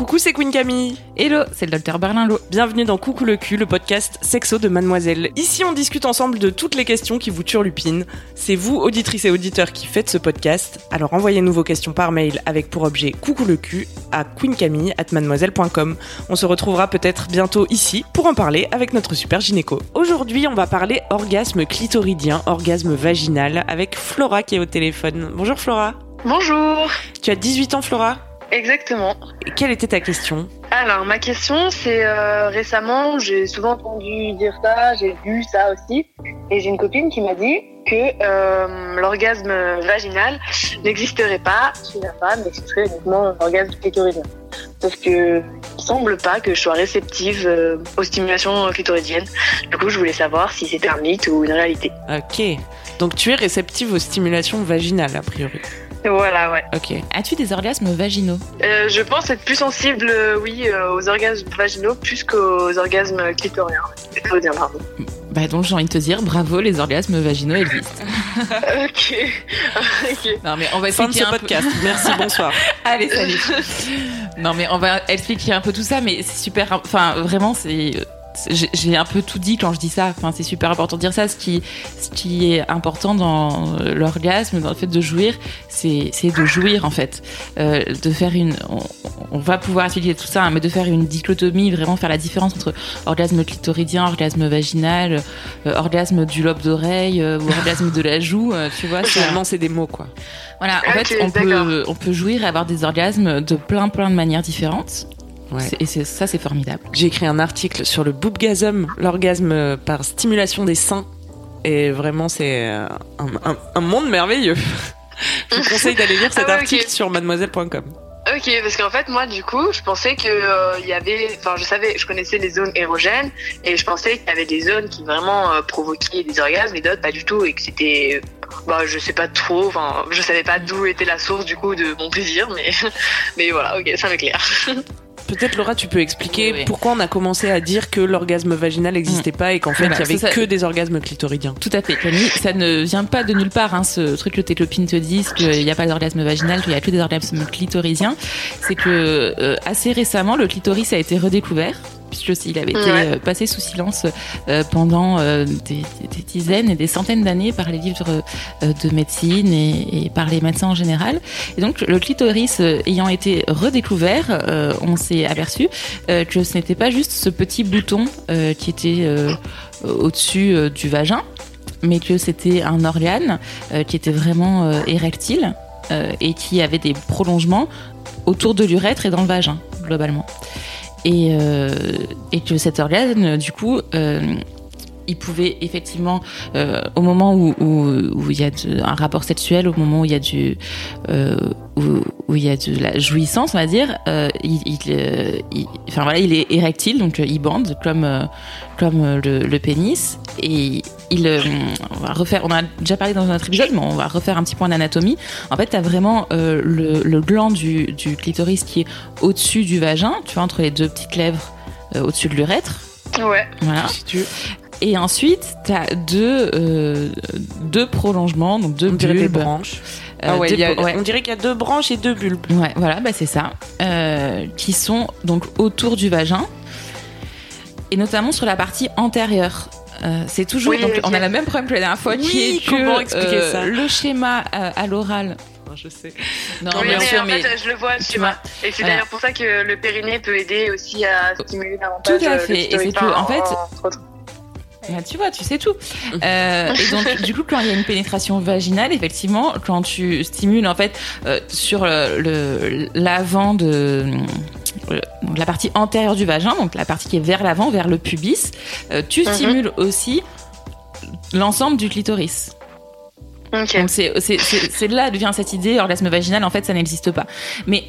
Coucou, c'est Queen Camille. Hello, c'est le docteur Berlinlot. Bienvenue dans Coucou le cul, le podcast sexo de Mademoiselle. Ici, on discute ensemble de toutes les questions qui vous turlupinent. C'est vous, auditrices et auditeurs, qui faites ce podcast. Alors envoyez-nous vos questions par mail avec pour objet Coucou le cul à queencamille@mademoiselle.com. On se retrouvera peut-être bientôt ici pour en parler avec notre super gynéco. Aujourd'hui, on va parler orgasme clitoridien, orgasme vaginal avec Flora qui est au téléphone. Bonjour Flora. Bonjour. Tu as 18 ans Flora? Exactement. Quelle était ta question Alors ma question c'est euh, récemment j'ai souvent entendu dire ça, j'ai vu ça aussi et j'ai une copine qui m'a dit que euh, l'orgasme vaginal n'existerait pas chez la femme mais que ce serait uniquement l'orgasme clitoridien. Sauf que il semble pas que je sois réceptive euh, aux stimulations clitoridiennes. Du coup je voulais savoir si c'était un mythe ou une réalité. Ok. Donc tu es réceptive aux stimulations vaginales a priori. Voilà ouais. Ok. As-tu des orgasmes vaginaux Euh, je pense être plus sensible euh, oui euh, aux orgasmes vaginaux plus qu'aux orgasmes clitoriens. Clitoridiens pardon. Bah donc j'ai envie de te dire bravo, les orgasmes vaginaux existent. ok. ok. Non mais on va Fin de expliquer ce un podcast. Merci, bonsoir. Allez, salut. non mais on va expliquer un peu tout ça, mais c'est super. Enfin vraiment, c'est j'ai un peu tout dit quand je dis ça. Enfin, c'est super important de dire ça. Ce qui, ce qui est important dans euh, l'orgasme, dans le fait de jouir, c'est de jouir en fait, Euh, de faire une. On, on va pouvoir expliquer tout ça, hein, mais de faire une dichotomie, vraiment faire la différence entre orgasme clitoridien, orgasme vaginal, euh, orgasme du lobe d'oreille euh, ou orgasme de la joue. euh, tu vois, Finalement, c'est des mots quoi. voilà, en Ok, fait, on peut, on peut jouir et avoir des orgasmes de plein plein de manières différentes. Ouais. C'est- Et c'est- ça, c'est formidable. J'ai écrit un article sur le boobgasm, l'orgasme par stimulation des seins. Et vraiment, c'est euh, un, un- un monde merveilleux. Je vous conseille d'aller lire cet Ah ouais, article sur mademoiselle.com. Ok, parce qu'en fait, moi, du coup, je pensais que euh, il y avait, enfin, je savais, je connaissais les zones érogènes et je pensais qu'il y avait des zones qui vraiment euh, provoquaient des orgasmes et d'autres pas du tout et que c'était, bah, je sais pas trop, enfin, je savais pas d'où était la source du coup de mon plaisir, mais, mais voilà, ok, ça m'éclaire. Peut-être Laura, tu peux expliquer Oui, pourquoi on a commencé à dire que l'orgasme vaginal n'existait pas et qu'en fait, il Voilà, y avait ça. que des orgasmes clitoridiens. Tout à fait, Camille. Ça ne vient pas de nulle part, hein, ce truc que tes copines te disent qu'il n'y a pas d'orgasme vaginal, qu'il n'y a que des orgasmes clitorisiens. C'est que euh, assez récemment, le clitoris a été redécouvert. Puisque avait été Ouais. euh, passé sous silence euh, pendant euh, des, des dizaines et des centaines d'années par les livres de médecine et, et par les médecins en général. Et donc le clitoris ayant été redécouvert, on s'est aperçu que ce n'était pas juste ce petit bouton qui était au-dessus du vagin, mais que c'était un organe euh, qui était vraiment euh, érectile euh, et qui avait des prolongements autour de l'urètre et dans le vagin, globalement. Et, euh, et que cet organe, du coup, euh, il pouvait effectivement, euh, au moment où, il y a un rapport sexuel, au moment où il y a du, où il y a de la jouissance, on va dire, euh, il, il, euh, il- enfin voilà, il est érectile, donc euh, il bande comme euh, comme euh, le, le pénis, et il, euh, on va refaire, on a déjà parlé dans un autre épisode, mais on va refaire un petit point d'anatomie. En fait, tu as vraiment euh, le, le gland du, du clitoris qui est au-dessus du vagin, tu vois, entre les deux petites lèvres euh, au-dessus de l'urètre. ouais. Voilà. Si tu Et ensuite, tu as deux, euh, deux prolongements, donc deux bulbes. branches. Euh, ah ouais, deux- il y a- ouais. on dirait qu'il y a deux branches et deux bulbes. Ouais, voilà, bah c'est ça. Euh, qui sont donc autour du vagin et notamment sur la partie antérieure. Euh, c'est toujours, Oui, donc ok. on a le même problème que la dernière fois, qui Oui, est que comment expliquer euh, ça le schéma euh, à l'oral. Je sais. Non, oui, bien mais sûr, en mais fait, je le vois, tu tu vois. Et c'est voilà. d'ailleurs pour ça que le périnée peut aider aussi à stimuler davantage. Tout à euh, le fait. Et c'est en fait. Bah, tu vois, tu sais tout. Euh, et donc, du coup, quand il y a une pénétration vaginale, effectivement, quand tu stimules en fait euh, sur le- l'avant de euh, donc la partie antérieure du vagin, donc la partie qui est vers l'avant, vers le pubis, euh, tu Mhm. stimules aussi l'ensemble du clitoris. Donc c'est c'est là vient cette idée orgasme vaginal en fait ça n'existe pas. Mais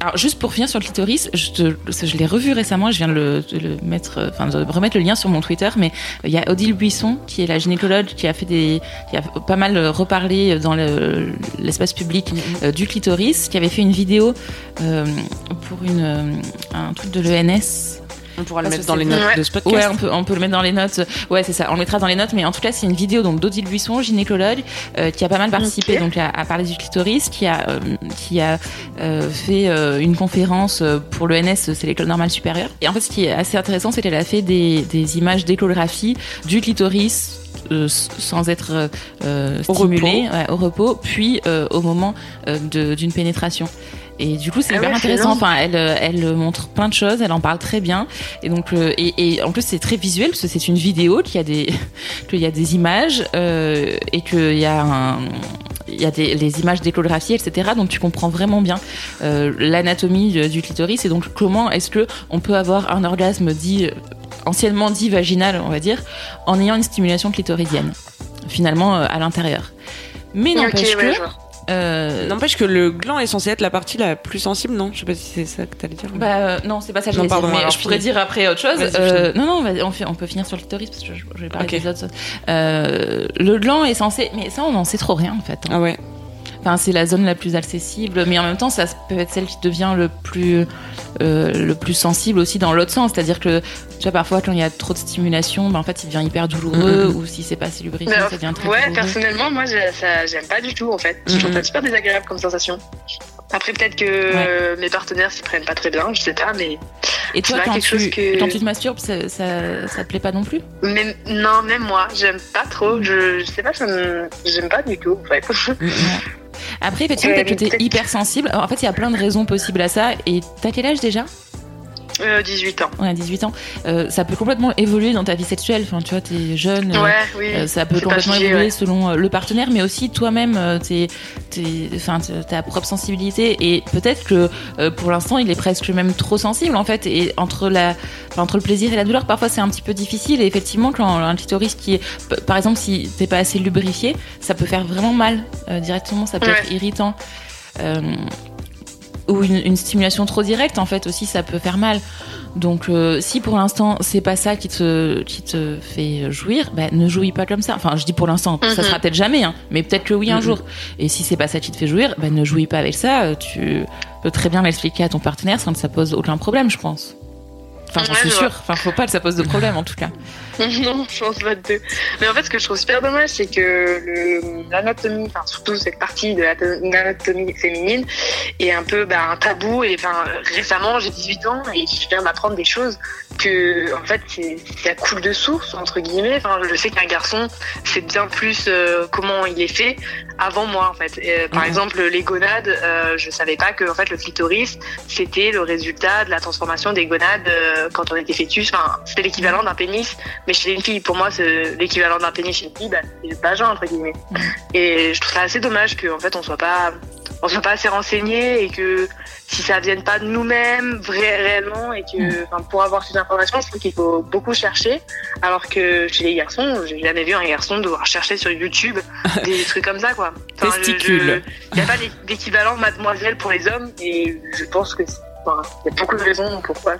alors juste pour finir sur le clitoris, je, l'ai revu récemment, je viens de le, le, mettre, enfin de remettre le lien sur mon Twitter, mais il y a Odile Buisson qui est la gynécologue qui a fait des, qui a pas mal reparlé dans l'espace public mm-hmm. euh, du clitoris, qui avait fait une vidéo euh, pour une euh, un truc de l'ENS on pourra le mettre dans les notes de ce podcast. Ouais, on peut, on peut le mettre dans les notes. Ouais, c'est ça. On le mettra dans les notes, mais en tout cas, c'est une vidéo donc d'Odile Buisson, gynécologue, euh, qui a pas mal participé donc à, parler du clitoris, qui a euh, qui a euh, fait une conférence pour l'ENS, c'est l'école normale supérieure. Et en fait, ce qui est assez intéressant, c'est qu'elle a fait des, des images d'échographie du clitoris sans être euh, stimulé au repos, au repos puis au moment d'une pénétration. Et du coup, c'est ah hyper intéressant. Enfin, elle, euh, elle montre plein de choses, elle en parle très bien. Et donc, euh, et, et, en plus, c'est très visuel parce que c'est une vidéo, qu'il y a des, qu'il y a des images euh, et qu'il y a un, il y a des, les images d'échographie, etc. Donc tu comprends vraiment bien euh, l'anatomie du clitoris et donc comment est-ce que on peut avoir un orgasme dit anciennement dit vaginal, on va dire, en ayant une stimulation clitoridienne finalement à l'intérieur. Mais n'empêche que euh... N'empêche que le gland est censé être la partie la plus sensible, non? Je sais pas si c'est ça que tu allais dire. Bah euh, non, c'est pas ça que j'allais dire. Mais je pourrais dire après autre chose. Euh, non, non, on, on, peut finir sur le clitoris parce que je, je vais parler des autres. Euh, le gland est censé, mais ça on en sait trop rien en fait. Hein. Ah ouais. Enfin, c'est la zone la plus accessible, mais en même temps, ça peut être celle qui devient le plus, euh, le plus sensible aussi dans l'autre sens. C'est-à-dire que, tu vois, parfois, quand il y a trop de stimulation, ben, en fait, il devient hyper douloureux, ou si c'est pas lubrifié, ça devient très ouais, douloureux. personnellement, moi, j'aime pas du tout, en fait. Je trouve ça super désagréable comme sensation. Après, peut-être que mes partenaires s'y prennent pas très bien, je sais pas, mais. Et toi, quand, tu, que... quand tu te masturbes, ça, ça, ça, te plaît pas non plus? Non, même moi, j'aime pas trop. Je, je sais pas, j'aime pas du tout, en fait. Après, effectivement, peut-être que t'es hyper sensible. en fait, il y a plein de raisons possibles à ça. Et t'as quel âge déjà? 18 euh, ans. Ouais, 18 ans. Euh, ça peut complètement évoluer dans ta vie sexuelle. Enfin, tu vois, t'es jeune. Ouais, oui. Euh, ça peut complètement évoluer selon le partenaire, mais aussi toi-même, t'es, enfin, ta propre sensibilité. Et peut-être que pour l'instant, il est presque même trop sensible, en fait. Et entre la, entre le plaisir et la douleur, parfois c'est un petit peu difficile. Et effectivement, quand un clitoris qui est, par exemple, si t'es pas assez lubrifié, ça peut faire vraiment mal directement. Ça peut être irritant ou une, stimulation trop directe, en fait, aussi, ça peut faire mal. Donc, euh, si pour l'instant, c'est pas ça qui te, qui te fait jouir, bah, ne jouis pas comme ça. Enfin, je dis pour l'instant, ça mhm. sera peut-être jamais, hein, mais peut-être que oui un mhm. jour. Et si c'est pas ça qui te fait jouir, bah, ne jouis pas avec ça. Tu peux très bien l'expliquer à ton partenaire sans que ça pose aucun problème, je pense. Enfin, j'en suis sûre. Enfin, faut pas que ça pose de problème, en tout cas. non, je pense pas de deux. Mais en fait, ce que je trouve super dommage, c'est que l'anatomie, enfin, surtout cette partie de l'anatomie féminine, est un peu bah, un tabou. Et enfin, récemment, j'ai 18 ans et je viens d'apprendre des choses que, en fait, ça coule de source, entre guillemets. Enfin, je sais qu'un garçon, c'est bien plus euh, comment il est fait avant moi, en fait. Par mhm. exemple, les gonades, euh, je savais pas que, en fait, le clitoris, c'était le résultat de la transformation des gonades euh, quand on était fœtus. Enfin, c'était l'équivalent d'un pénis mais chez une fille, pour moi, c'est l'équivalent d'un pénis chez une fille, bah, c'est le vagin, entre guillemets. Et je trouve ça assez dommage qu'en fait, on soit pas, on soit pas assez renseigné et que si ça vienne pas de nous-mêmes, vrai, réellement, et que, mm. enfin, pour avoir ces informations, je trouve qu'il faut beaucoup chercher. Alors que chez les garçons, j'ai jamais vu un garçon devoir chercher sur YouTube des trucs comme ça, quoi. Enfin, Il n'y a pas d'équivalent mademoiselle pour les hommes, et je pense que il y a beaucoup de raisons pourquoi.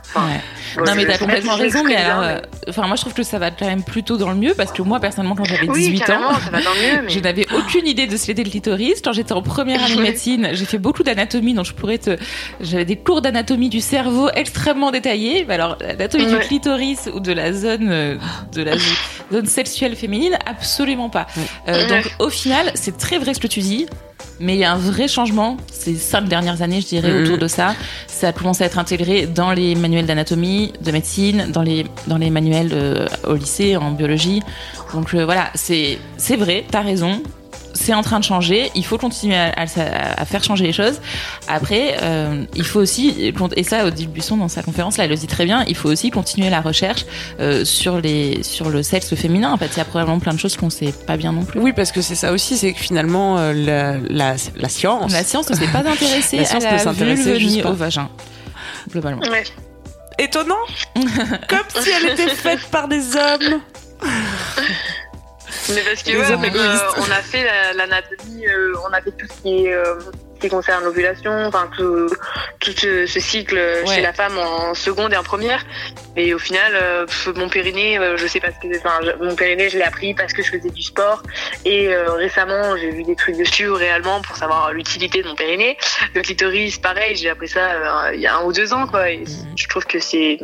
non, mais t'as complètement raison, mais alors, euh, enfin, moi je trouve que ça va quand même plutôt dans le mieux parce que moi personnellement, quand j'avais 18 ans, je n'avais aucune idée de ce qu'était le clitoris. Quand j'étais en première année de médecine, j'ai fait beaucoup d'anatomie, donc je pourrais te. J'avais des cours d'anatomie du cerveau extrêmement détaillés. alors, l'anatomie du clitoris ou de la zone, euh, de la zone sexuelle féminine, absolument pas. Euh, donc, au final, c'est très vrai ce que tu dis mais il y a un vrai changement ces cinq dernières années, je dirais, autour de ça. Ça a commencé à être intégré dans les manuels d'anatomie, de médecine, dans les, dans les manuels euh, au lycée, en biologie. Donc euh, voilà, c'est vrai, t'as raison c'est en train de changer. Il faut continuer à, faire changer les choses. Après, euh, il faut aussi, et ça, Odile Buisson dans sa conférence là, elle le dit très bien. Il faut aussi continuer la recherche euh, sur les sur le sexe féminin. En fait, il y a probablement plein de choses qu'on sait pas bien non plus. Oui, parce que c'est ça aussi, c'est que finalement euh, la, la, la, science, la science ne s'est pas intéressée la science à la vulve au vagin, globalement. Ouais. Étonnant, comme si elle était faite par des hommes. Mais parce que ouais, on, euh, on a fait la- l'anatomie, euh, on a fait tout ce qui est euh, qui concerne l'ovulation, enfin tout, tout ce, ce cycle Ouais. chez la femme en seconde et en première. Et au final, euh, mon périnée, euh, je sais pas ce que, enfin, je- mon périnée, je l'ai appris parce que je faisais du sport. Et euh, récemment, j'ai vu des trucs dessus réellement pour savoir l'utilité de mon périnée. Le clitoris, pareil, j'ai appris ça il y a un ou deux ans, quoi. Et je trouve que c'est,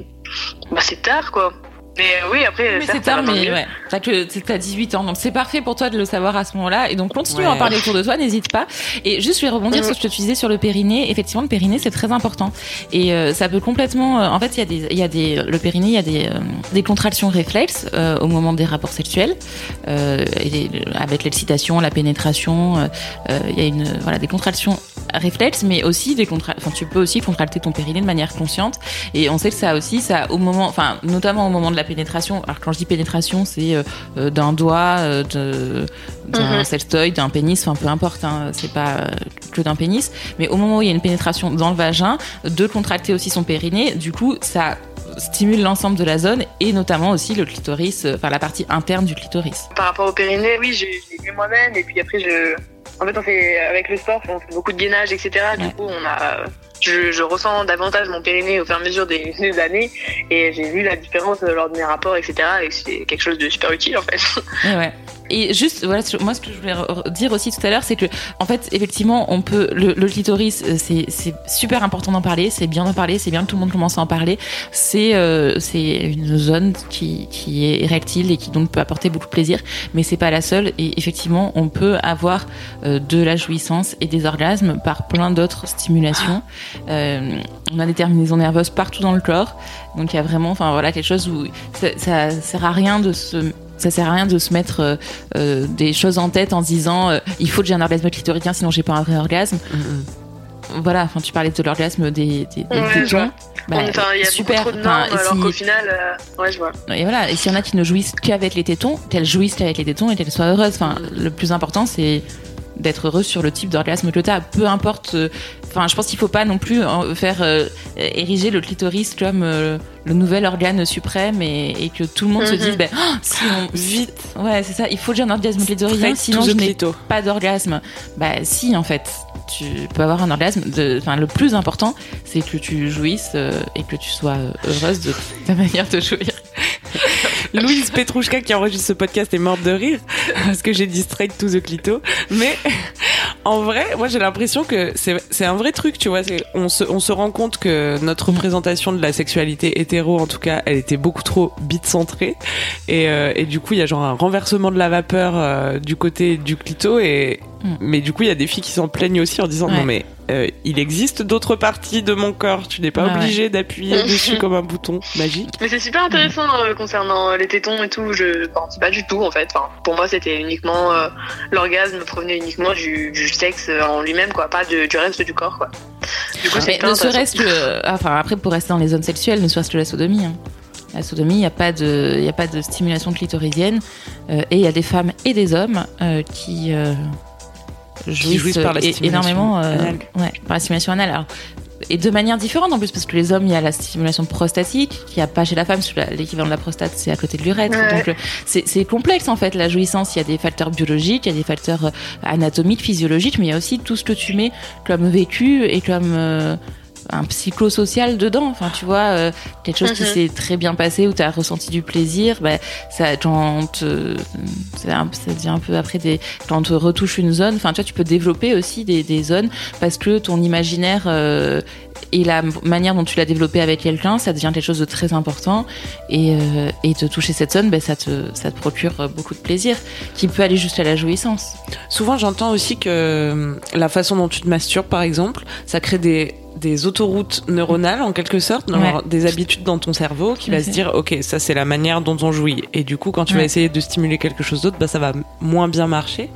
bah, c'est tard, quoi. Mais euh, oui, après, c'est mieux. ouais. T'as que t'as 18 ans, donc c'est parfait pour toi de le savoir à ce moment-là. Et donc continue à en parler autour de toi, n'hésite pas. Et juste, je vais rebondir sur ce que tu disais sur le périnée. Effectivement, le périnée c'est très important et euh, ça peut complètement. euh, en fait, il y a des, il y a des, le périnée, il y a des, euh, des contractions réflexes euh, au moment des rapports sexuels, euh, et avec l'excitation, la pénétration. euh, euh, Il y a une, voilà, des contractions réflexes, mais aussi des contra... enfin, tu peux aussi contracter ton périnée de manière consciente. Et on sait que ça aussi, ça au moment, enfin, notamment au moment de la pénétration. Alors quand je dis pénétration, c'est euh, euh, d'un doigt, euh, d'un Mhm. sextoy, d'un pénis, enfin peu importe, hein, c'est pas que d'un pénis. Mais au moment où il y a une pénétration dans le vagin, de contracter aussi son périnée, du coup, ça stimule l'ensemble de la zone et notamment aussi le clitoris, enfin la partie interne du clitoris. Par rapport au périnée, oui, l'ai vu moi-même. Et puis après, je. En fait, on fait, avec le sport, on fait beaucoup de gainage, etc. Du coup, on a. Je, ressens davantage mon périnée au fur et à mesure des, années. Et j'ai vu la différence lors de mes rapports, etc. Et c'est quelque chose de super utile, en fait. Et juste, voilà, moi, ce que je voulais re- dire aussi tout à l'heure, c'est que, en fait, effectivement, on peut, le, le clitoris, euh, c'est, super important d'en parler, c'est bien d'en parler, c'est bien que tout le monde commence à en parler. C'est, euh, c'est une zone qui, qui est érectile et qui donc peut apporter beaucoup de plaisir, mais c'est pas la seule. Et effectivement, on peut avoir euh, de la jouissance et des orgasmes par plein d'autres stimulations. Euh, on a des terminaisons nerveuses partout dans le corps. Donc il y a vraiment, enfin voilà, quelque chose où ça, ça sert à rien de se ça sert à rien de se mettre euh, euh, des choses en tête en se disant euh, il faut que j'ai un orgasme clitoridien sinon j'ai pas un vrai orgasme. Voilà, enfin tu parlais de l'orgasme des, des, des Ouais, tétons. vois. Bah, Enfin, il y a super. trop de Enfin, normes, et alors si- qu'au final, euh, ouais, je vois. et voilà, et s'il y en a qui ne jouissent qu'avec les tétons, qu'elles jouissent qu'avec les tétons et qu'elles soient heureuses. Enfin, le plus important, c'est d'être heureuse sur le type d'orgasme que tu as, peu importe. euh, Enfin, je pense qu'il faut pas non plus euh, faire euh, ériger le clitoris comme le nouvel organe suprême et, et que tout le monde se Mhm. dise, ben, oh, si on, Vite, ouais, c'est ça, il faut que j'ai un orgasme clitoridien, sinon je n'ai pas d'orgasme. Bah, si, en fait, tu peux avoir un orgasme. De, enfin, le plus important, c'est que tu jouisses euh, et que tu sois heureuse de ta manière de jouir. Louise Petrouchka qui enregistre ce podcast est morte de rire parce que j'ai dit straight to the clito. Mais en vrai, moi j'ai l'impression que c'est un vrai truc, tu vois. On se, on se rend compte que notre représentation de la sexualité hétéro, en tout cas, elle était beaucoup trop bite centrée. Et, euh, et du coup, il y a genre un renversement de la vapeur euh, du côté du clito. Et, Mm. Mais du coup, il y a des filles qui s'en plaignent aussi en disant Ouais. non mais euh, il existe d'autres parties de mon corps. Tu n'es pas ouais. obligé d'appuyer dessus comme un bouton magique. Mais c'est super intéressant euh, concernant euh, les tétons et tout. Je pense pas du tout en fait. Enfin, pour moi, c'était uniquement euh, l'orgasme provenait uniquement du, du sexe en lui-même, quoi, pas de- du reste du corps, quoi. Du coup, c'est Mais ne serait-ce que, enfin après pour rester dans les zones sexuelles, ne serait-ce que la sodomie. hein. La sodomie, il n'y a pas de, il y a pas de stimulation clitoridienne euh, et il y a des femmes et des hommes euh, qui euh, jouissent, jouissent par la énormément euh, anale. ouais, par la stimulation anale. Alors, et de manière différente en plus parce que les hommes il y a la stimulation prostatique qui a pas chez la femme parce que la- l'équivalent de la prostate c'est à côté de l'urètre Ouais. donc euh, c'est c'est complexe en fait la jouissance il y a des facteurs biologiques il y a des facteurs euh, anatomiques physiologiques mais il y a aussi tout ce que tu mets comme vécu et comme euh, un psychosocial dedans. Enfin tu vois euh, quelque chose qui Mhm. s'est très bien passé où tu as ressenti du plaisir bah, ça quand te- c'est un- ça devient un peu après des quand on te retouche une zone. Enfin tu vois tu peux développer aussi des, des zones parce que ton imaginaire euh, et la manière dont tu l'as développé avec quelqu'un ça devient quelque chose de très important. Et, euh, et te toucher cette zone ben, ça te ça te procure beaucoup de plaisir qui peut aller jusqu'à la jouissance. Souvent, j'entends aussi que euh, la façon dont tu te masturbes, par exemple, ça crée des, des autoroutes neuronales, en quelque sorte, genre des habitudes dans ton cerveau qui va Ok. se dire, ok, ça c'est la manière dont on jouit. Et du coup, quand tu vas essayer de stimuler quelque chose d'autre, bah, ça va moins bien marcher.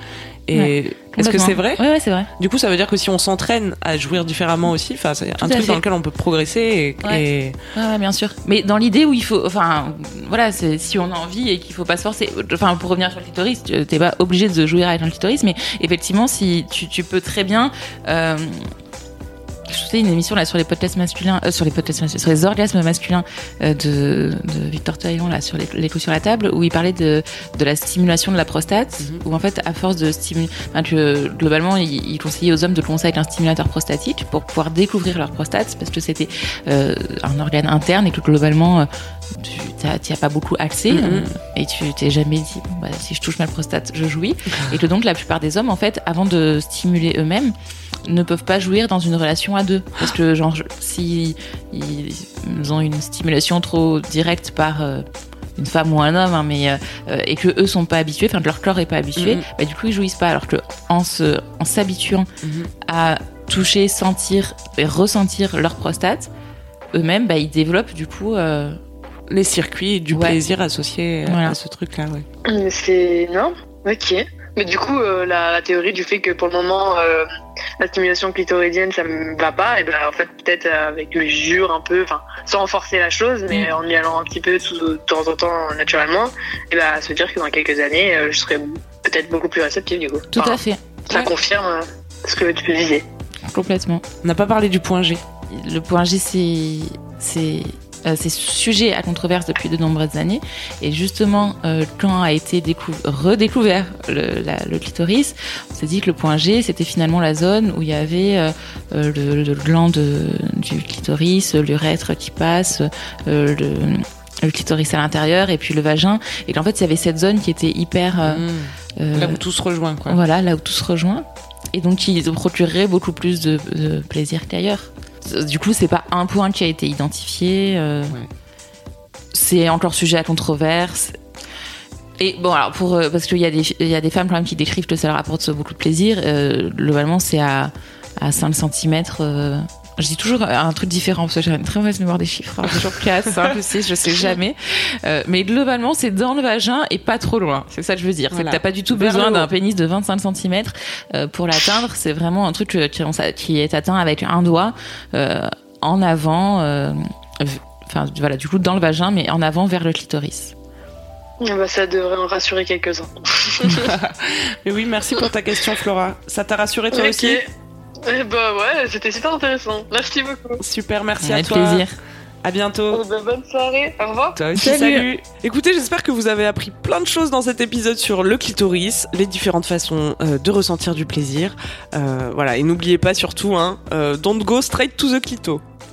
Et est-ce que c'est vrai? Ouais ouais c'est vrai Du coup, ça veut dire que si on s'entraîne à jouir différemment aussi, enfin, c'est un truc fait. dans lequel on peut progresser et, Ouais. bien sûr. Mais dans l'idée où il faut, enfin, voilà, si on a envie et qu'il faut pas se forcer. Enfin, pour revenir sur le clitoris, tu- t'es pas obligé de jouir avec un clitoris, mais effectivement, si tu, tu peux très bien. euh, écouté une émission là sur les podcasts masculins, euh, sur les podcasts masculins, sur les orgasmes masculins euh, de, de Victor Taillon là sur les, les coups sur la table, où il parlait de, de la stimulation de la prostate, Mhm. où en fait à force de stimuler, enfin, globalement il, il conseillait aux hommes de commencer avec un stimulateur prostatique pour pouvoir découvrir leur prostate, parce que c'était euh, un organe interne et que globalement tu t'y as pas beaucoup accès Mhm. et tu t'es jamais dit bon, bah, si je touche ma prostate je jouis et que donc la plupart des hommes en fait avant de stimuler eux-mêmes ne peuvent pas jouir dans une relation à deux parce que genre si ils ont une stimulation trop directe par euh, une femme ou un homme hein, mais euh, euh, et que eux sont pas habitués enfin que leur corps est pas habitué Mhm. bah, du coup ils jouissent pas alors que en s'habituant Mhm. à toucher sentir et ressentir leur prostate eux-mêmes bah, ils développent du coup euh, Les circuits du Ouais. plaisir associés Voilà. à ce truc-là, ouais. C'est énorme. Ok. Mais du coup, euh, la, la théorie du fait que pour le moment, euh, la stimulation clitoridienne, ça me va pas, et ben en fait, peut-être avec le jure un peu, enfin, sans renforcer la chose, mais Mm. en y allant un petit peu tout, de temps en temps naturellement, et ben se dire que dans quelques années, euh, je serai peut-être beaucoup plus réceptive du coup. tout Enfin, à fait Ça Ouais. confirme euh, ce que tu disais. complètement On n'a pas parlé du point G. le point G, c'est euh, c'est sujet à controverse depuis de nombreuses années. Et justement, euh, quand a été décou- redécouvert le, la- le clitoris, on s'est dit que le point G, c'était finalement la zone où il y avait euh, le, le gland de- du clitoris, l'urètre qui passe, le, le clitoris à l'intérieur et puis le vagin. Et qu'en fait, il y avait cette zone qui était hyper... euh, Mmh. Là où tout se rejoint, quoi. voilà, là où tout se rejoint. Et donc, qui procurerait beaucoup plus de, de plaisir qu'ailleurs. Du coup, c'est pas un point qui a été identifié. euh, Ouais. C'est encore sujet à controverse. Et bon, alors, pour, euh, parce qu'il y, a des- y a des femmes quand même qui décrivent que ça leur apporte beaucoup de plaisir. euh, globalement, c'est à, à 5 cm. Je dis toujours un truc différent parce que j'ai une très mauvaise mémoire des chiffres. Alors, toujours 4, 5, 6, je sais jamais. Euh, mais globalement, c'est dans le vagin et pas trop loin. C'est ça que je veux dire. C'est Voilà. que t'as pas du tout Vers besoin d'un pénis de 25 cm pour l'atteindre. C'est vraiment un truc euh, qui, qui est atteint avec un doigt euh, en avant. euh, Enfin, voilà, du coup, dans le vagin, mais en avant vers le clitoris. Ah bah, ça devrait en rassurer quelques-uns. Mais oui, merci pour ta question, Flora. Ça t'a rassuré toi Ok. aussi? Eh bah ouais, c'était super intéressant. Merci beaucoup. Super, merci à Avec toi. plaisir. À bientôt. Oh, bah, bonne soirée. Au revoir. Toi aussi, salut. Écoutez, j'espère que vous avez appris plein de choses dans cet épisode sur le clitoris, les différentes façons euh, de ressentir du plaisir. Euh, voilà, et n'oubliez pas surtout, hein, euh, don't go straight to the clito.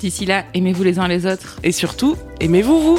D'ici là, aimez-vous les uns les autres. et surtout, aimez-vous vous.